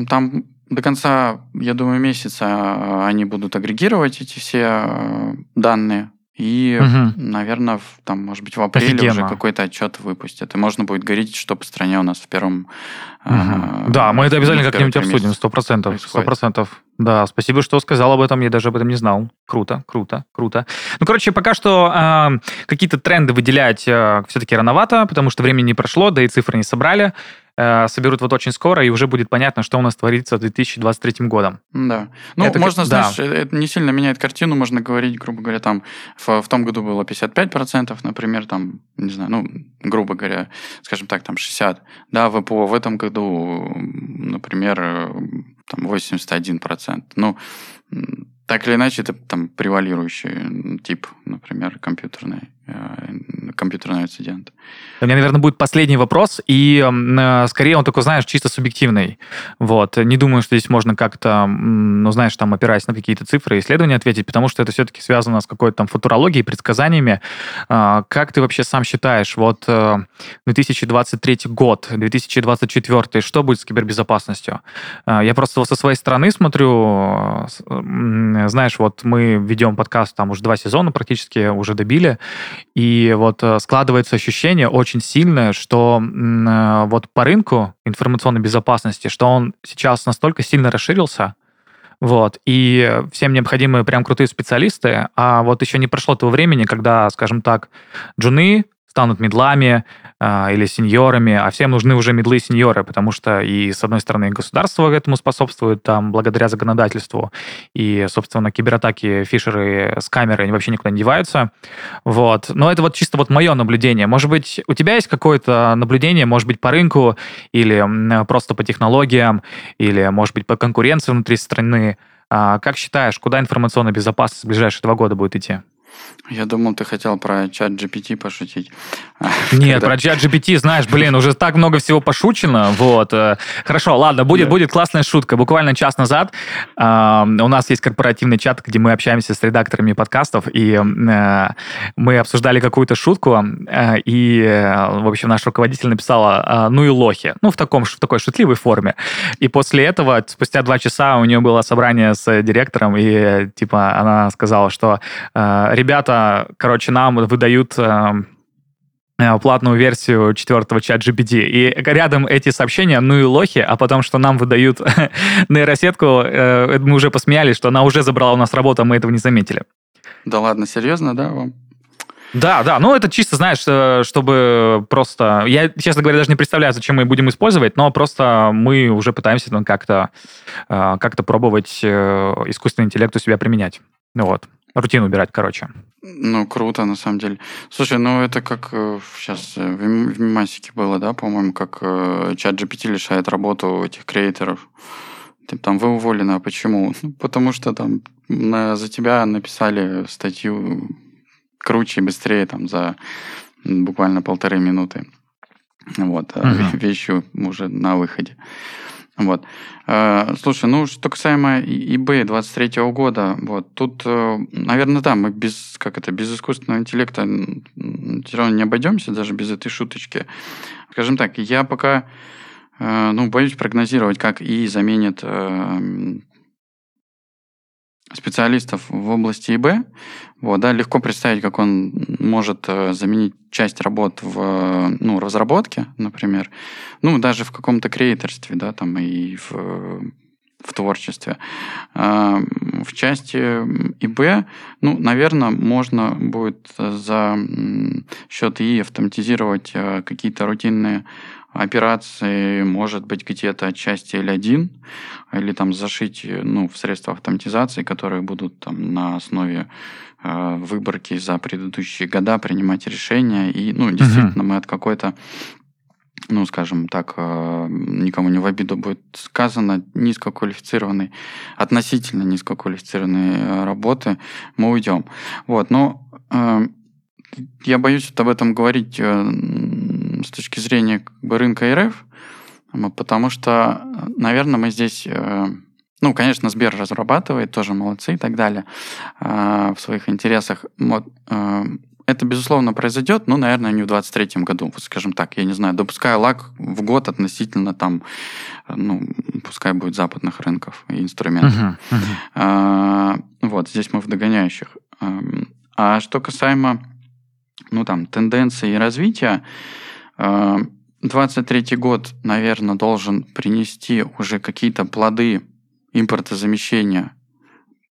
Speaker 3: там до конца, я думаю, месяца а, они будут агрегировать эти все а, данные. И, угу. наверное, в, там, может быть, в апреле Офигенно. уже какой-то отчет выпустят. И можно будет говорить, что по стране у нас в первом...
Speaker 2: Угу. Э, да, мы это обязательно как-нибудь обсудим, сто процентов. Сто процентов. Да, спасибо, что сказал об этом, я даже об этом не знал. Круто, круто, круто. Ну, короче, пока что э, какие-то тренды выделять э, все-таки рановато, потому что времени не прошло, да и цифры не собрали. Э, соберут вот очень скоро, и уже будет понятно, что у нас творится с 2023 годом.
Speaker 3: Да. Ну, это, можно, да. знаешь, это не сильно меняет картину, можно говорить, грубо говоря, там в, в том году было 55%, например, там, не знаю, ну, грубо говоря, скажем так, там 60%, да, ВПО в этом году, например, э, там 81%. Ну, так или иначе, это там превалирующий тип, например, компьютерный, э, компьютерный инцидент.
Speaker 2: У меня, наверное, будет последний вопрос, и э, скорее он такой, знаешь, чисто субъективный. Вот. Не думаю, что здесь можно как-то, ну, знаешь, там, опираясь на какие-то цифры и исследования ответить, потому что это все-таки связано с какой-то там футурологией, предсказаниями. Э, как ты вообще сам считаешь, вот э, 2023 год, 2024, что будет с кибербезопасностью? Э, я просто со своей стороны смотрю, э, знаешь, вот мы ведем подкаст там уже два сезона практически, уже добили, и вот э, складывается ощущение очень сильное, что э, вот по рынку информационной безопасности, что он сейчас настолько сильно расширился, вот, и всем необходимы прям крутые специалисты, а вот еще не прошло того времени, когда, скажем так, джуны станут медлами, а, или сеньорами, а всем нужны уже медлы и сеньоры, потому что и, с одной стороны, государство этому способствует, там, благодаря законодательству, и, собственно, кибератаки, фишеры с камерой, они вообще никуда не деваются. Вот. Но это вот чисто вот мое наблюдение. Может быть, у тебя есть какое-то наблюдение, может быть, по рынку, или просто по технологиям, или, может быть, по конкуренции внутри страны. А как считаешь, куда информационная безопасность в ближайшие два года будет идти?
Speaker 3: Я думал, ты хотел про чат GPT пошутить.
Speaker 2: Нет, Когда... про чат GPT, знаешь, блин, уже так много всего пошучено. Вот. Э, хорошо, ладно, будет, будет классная шутка. Буквально час назад э, у нас есть корпоративный чат, где мы общаемся с редакторами подкастов, и э, мы обсуждали какую-то шутку, э, и, э, в общем, наш руководитель написала э, «ну и лохи», ну, в, таком, в такой шутливой форме. И после этого, спустя два часа, у нее было собрание с директором, и, типа, она сказала, что э, «ребята, короче, нам выдают э, э, платную версию четвертого чат GPT. И рядом эти сообщения, ну и лохи, а потом, что нам выдают нейросетку, э, мы уже посмеялись, что она уже забрала у нас работу, а мы этого не заметили.
Speaker 3: Да ладно, серьезно, да, вам?
Speaker 2: Да, да, ну это чисто, знаешь, чтобы просто... Я, честно говоря, даже не представляю, зачем мы будем использовать, но просто мы уже пытаемся там как-то как пробовать искусственный интеллект у себя применять. Ну вот рутину убирать, короче.
Speaker 3: Ну, круто, на самом деле. Слушай, ну это как сейчас э, в, в Мимасике было, да, по-моему, как э, чат GPT лишает работу этих креаторов. Ты там, вы уволены, а почему? Ну, потому что там на, за тебя написали статью круче, быстрее, там, за буквально полторы минуты. Вот, uh-huh. вещи уже на выходе. Вот. Э, слушай, ну, что касаемо eBay 23 года, вот, тут, э, наверное, да, мы без, как это, без искусственного интеллекта все равно не обойдемся, даже без этой шуточки. Скажем так, я пока, э, ну, боюсь прогнозировать, как и заменит специалистов в области ИБ. Вот, да, легко представить, как он может э, заменить часть работ в ну, разработке, например, ну, даже в каком-то креаторстве, да, там и в, в творчестве. А, в части ИБ, ну, наверное, можно будет за счет ИИ автоматизировать э, какие-то рутинные операции может быть где-то отчасти L1, или там зашить ну, в средства автоматизации, которые будут там на основе э, выборки за предыдущие года принимать решения. И, ну, действительно, uh-huh. мы от какой-то ну, скажем так, э, никому не в обиду будет сказано, низкоквалифицированной, относительно низкоквалифицированной э, работы мы уйдем. Вот, но э, я боюсь об этом говорить э, с точки зрения как бы, рынка РФ, потому что, наверное, мы здесь... Э, ну, конечно, Сбер разрабатывает, тоже молодцы и так далее э, в своих интересах. Вот, э, это, безусловно, произойдет, но, наверное, не в 2023 году, вот скажем так. Я не знаю, допускаю лак в год относительно там, ну, пускай будет западных рынков и инструментов. Uh-huh, uh-huh. А, вот, здесь мы в догоняющих. А что касаемо, ну, там, тенденций и развития, 23 год, наверное, должен принести уже какие-то плоды импортозамещения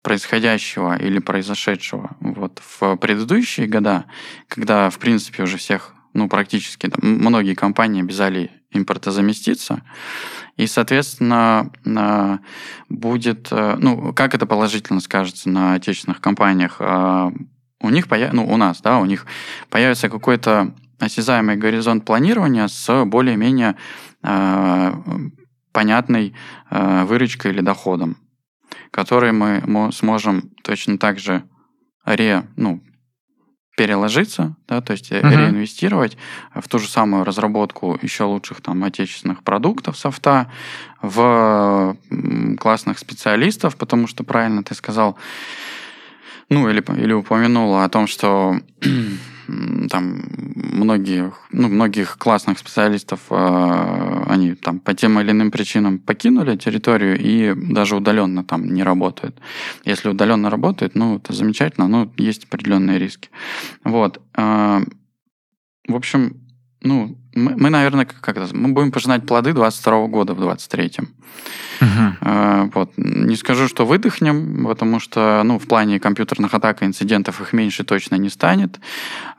Speaker 3: происходящего или произошедшего. Вот в предыдущие года, когда, в принципе, уже всех, ну, практически, там, многие компании обязали импортозаместиться, и, соответственно, будет, э, ну, как это положительно скажется на отечественных компаниях, а, у них, появ... ну, у нас, да, у них появится какой-то осязаемый горизонт планирования с более-менее э, понятной э, выручкой или доходом, который мы, мы сможем точно так же ре, ну, переложиться, да, то есть uh-huh. реинвестировать в ту же самую разработку еще лучших там отечественных продуктов софта, в классных специалистов, потому что правильно ты сказал, ну или, или упомянула о том, что там многие, ну, многих классных специалистов, э, они там по тем или иным причинам покинули территорию и даже удаленно там не работают. Если удаленно работает, ну, это замечательно, но есть определенные риски. Вот. Э, в общем, ну, мы, мы наверное, как это, мы будем пожинать плоды 22 года в 23-м. Uh-huh. Вот. Не скажу, что выдохнем, потому что ну, в плане компьютерных атак и инцидентов их меньше точно не станет.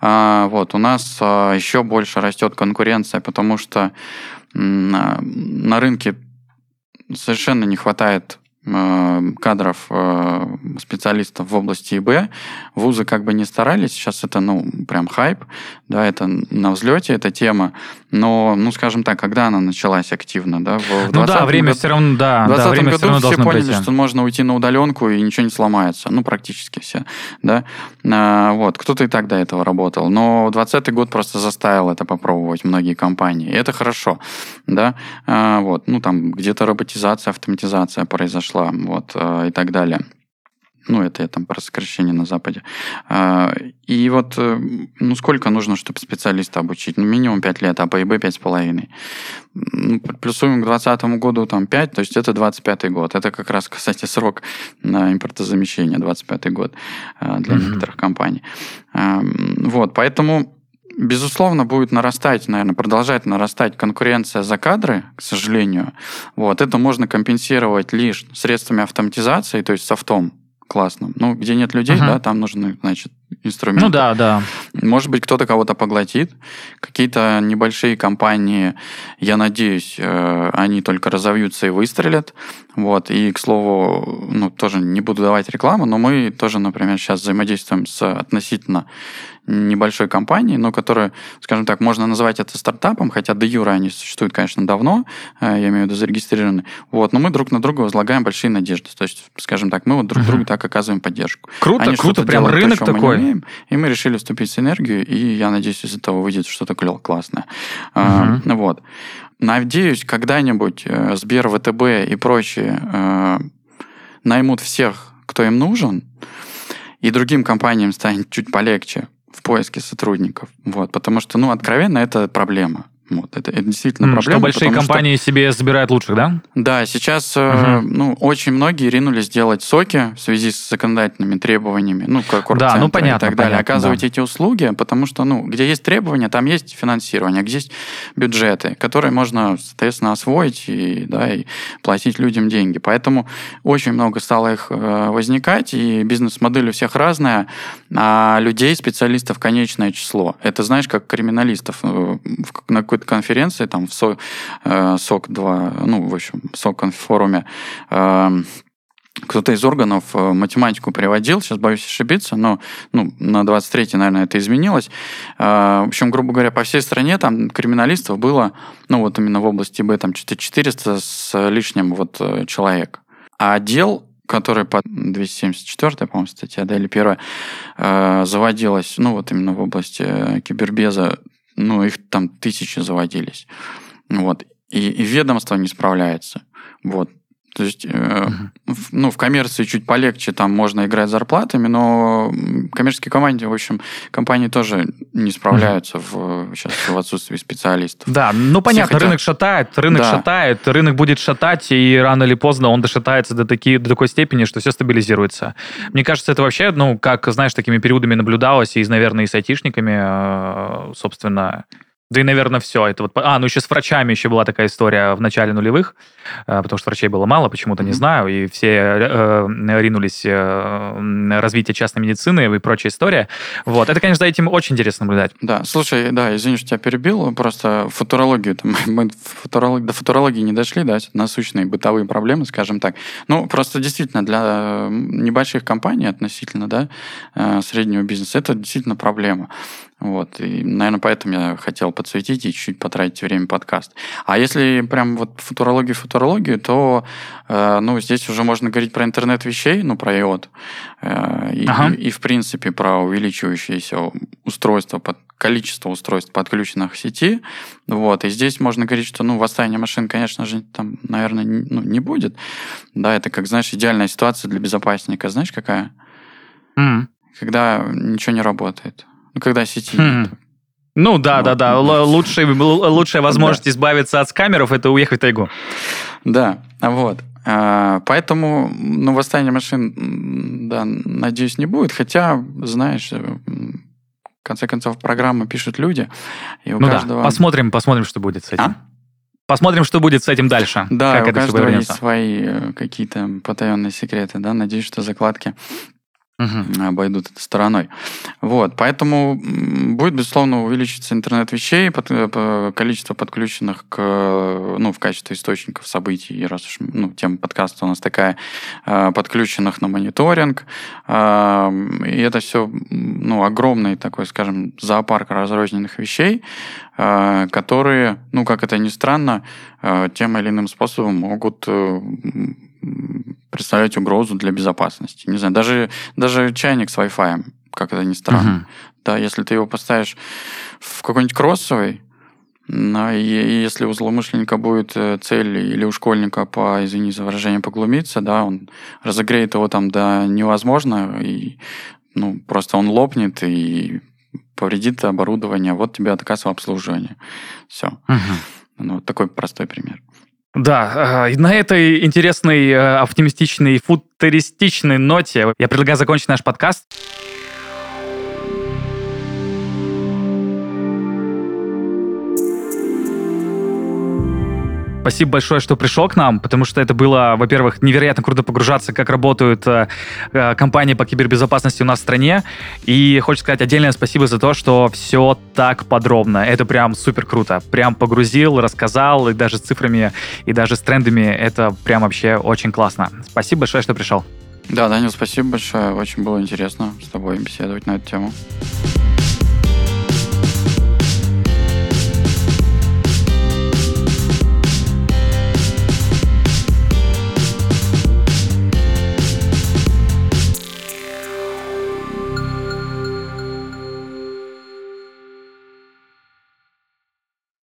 Speaker 3: А, вот. У нас а, еще больше растет конкуренция, потому что на рынке совершенно не хватает кадров специалистов в области ИБ. Вузы как бы не старались, сейчас это, ну, прям хайп, да, это на взлете эта тема, но, ну, скажем так, когда она началась активно, да? В
Speaker 2: ну да, время году, все равно, да,
Speaker 3: в 2020
Speaker 2: да, время
Speaker 3: году
Speaker 2: все, равно
Speaker 3: все поняли,
Speaker 2: прийти.
Speaker 3: что можно уйти на удаленку и ничего не сломается, ну, практически все, да. А, вот, кто-то и так до этого работал, но 2020 год просто заставил это попробовать многие компании, и это хорошо, да, а, вот, ну, там где-то роботизация, автоматизация произошла, вот, а, и так далее. Ну, это я там про сокращение на Западе. А, и вот, э, ну, сколько нужно, чтобы специалиста обучить? Ну, минимум 5 лет, а по ИБ 5,5. Ну, плюсуем к 2020 году там 5, то есть это 25 год. Это как раз, кстати, срок на импортозамещение, 25 год а, для mm-hmm. некоторых компаний. Вот, поэтому Безусловно, будет нарастать, наверное, продолжать нарастать конкуренция за кадры, к сожалению. Вот. Это можно компенсировать лишь средствами автоматизации, то есть софтом классным. Ну, где нет людей, uh-huh. да, там нужны, значит, инструменты.
Speaker 2: Ну да, да.
Speaker 3: Может быть, кто-то кого-то поглотит. Какие-то небольшие компании, я надеюсь, э, они только разовьются и выстрелят. Вот. И, к слову, ну, тоже не буду давать рекламу, но мы тоже, например, сейчас взаимодействуем с относительно небольшой компании, но которая, скажем так, можно называть это стартапом, хотя до юра они существуют, конечно, давно, э, я имею в виду зарегистрированы. Вот, но мы друг на друга возлагаем большие надежды. То есть, скажем так, мы вот друг uh-huh. другу так оказываем поддержку.
Speaker 2: Круто, они круто, прям рынок такой. Умеем,
Speaker 3: и мы решили вступить в синергию, и я надеюсь, из этого выйдет что-то классное. Uh-huh. вот. Надеюсь, когда-нибудь э, Сбер, ВТБ и прочие э, наймут всех, кто им нужен, и другим компаниям станет чуть полегче в поиске сотрудников. Вот, потому что, ну, откровенно, это проблема. Вот, это, это действительно mm, проблема.
Speaker 2: Что большие компании что, себе забирают лучших, да?
Speaker 3: Да, сейчас uh-huh. ну, очень многие ринулись делать соки в связи с законодательными требованиями, ну, как
Speaker 2: да, ну, понятно,
Speaker 3: и так далее,
Speaker 2: понятно,
Speaker 3: оказывать
Speaker 2: да.
Speaker 3: эти услуги, потому что, ну, где есть требования, там есть финансирование, где есть бюджеты, которые можно, соответственно, освоить и, да, и платить людям деньги. Поэтому очень много стало их э, возникать, и бизнес-модель у всех разная, а людей, специалистов, конечное число. Это, знаешь, как криминалистов э, на какой-то конференции, там в э, СОК-2, ну, в общем, СОК-форуме, э, кто-то из органов э, математику приводил, сейчас боюсь ошибиться, но ну, на 23-й, наверное, это изменилось. В общем, грубо говоря, по всей стране там криминалистов было, ну вот именно в области Б, там 400 с лишним вот человек. А отдел который по 274, по-моему, статья, да, или первая, заводилась, ну, вот именно в области кибербеза, ну, их там тысячи заводились. Вот. И, и ведомство не справляется. Вот. То есть, э, ну, в коммерции чуть полегче, там можно играть зарплатами, но коммерческие команды, в общем, компании тоже не справляются в, сейчас в отсутствии специалистов.
Speaker 2: Да, ну понятно, хотят... рынок шатает, рынок да. шатает, рынок будет шатать, и рано или поздно он дошатается до, таки, до такой степени, что все стабилизируется. Мне кажется, это вообще, ну, как, знаешь, такими периодами наблюдалось, и, наверное, и с айтишниками, э, собственно, да и, наверное, все. Это вот... А, ну еще с врачами еще была такая история в начале нулевых, э, потому что врачей было мало, почему-то mm-hmm. не знаю, и все э, ринулись э, развитие частной медицины и прочая история. Вот. Это, конечно, за этим очень интересно наблюдать.
Speaker 3: Да, слушай, да, извини, что тебя перебил, просто футурологию, там, мы футуролог, до футурологии не дошли, да, насущные бытовые проблемы, скажем так. Ну, просто действительно для небольших компаний относительно, да, среднего бизнеса, это действительно проблема. Вот, и, наверное, поэтому я хотел подсветить и чуть-чуть потратить время подкаст. А если прям вот футурологию, футурологию, то, э, ну, здесь уже можно говорить про интернет вещей, ну, про IOT, э, и, ага. и, и, в принципе, про увеличивающееся устройство, под, количество устройств, подключенных к сети. Вот, и здесь можно говорить, что, ну, восстание машин, конечно же, там, наверное, не, ну, не будет. Да, это, как, знаешь, идеальная ситуация для безопасника. Знаешь, какая?
Speaker 2: Mm.
Speaker 3: Когда ничего не работает. Ну, когда сети хм.
Speaker 2: Ну да, вот. да, да. Лучшая, лучшая возможность да. избавиться от скамеров это уехать в тайгу.
Speaker 3: Да, вот. А, поэтому, ну, восстание машин, да, надеюсь, не будет. Хотя, знаешь, э, в конце концов, программы пишут люди.
Speaker 2: И у ну каждого... да, посмотрим, посмотрим, что будет с этим. А? Посмотрим, что будет с этим дальше.
Speaker 3: Да, как у это каждого есть свои э, какие-то потаенные секреты, да. Надеюсь, что закладки угу. обойдут это стороной. Вот, поэтому будет, безусловно, увеличиться интернет вещей, э, количество подключенных к, ну, в качестве источников событий, раз уж ну, тема подкаста у нас такая, э, подключенных на мониторинг. Э, и это все ну, огромный такой, скажем, зоопарк разрозненных вещей, которые, ну, как это ни странно, тем или иным способом могут представлять угрозу для безопасности. Не знаю, даже, даже чайник с Wi-Fi, как это ни странно. Uh-huh. Да, если ты его поставишь в какой-нибудь кроссовый, но и, и если у злоумышленника будет э, цель или у школьника, по, извини за выражение, поглумиться, да, он разогреет его там до невозможно, и ну, просто он лопнет и повредит оборудование. Вот тебе отказ в обслуживании. Все. Угу. Ну, вот такой простой пример.
Speaker 2: Да, э, на этой интересной, э, оптимистичной, футуристичной ноте я предлагаю закончить наш подкаст. Спасибо большое, что пришел к нам, потому что это было, во-первых, невероятно круто погружаться, как работают э, э, компании по кибербезопасности у нас в стране. И хочу сказать отдельное спасибо за то, что все так подробно. Это прям супер круто. Прям погрузил, рассказал, и даже с цифрами, и даже с трендами. Это прям вообще очень классно. Спасибо большое, что пришел.
Speaker 3: Да, Данил, спасибо большое. Очень было интересно с тобой беседовать на эту тему.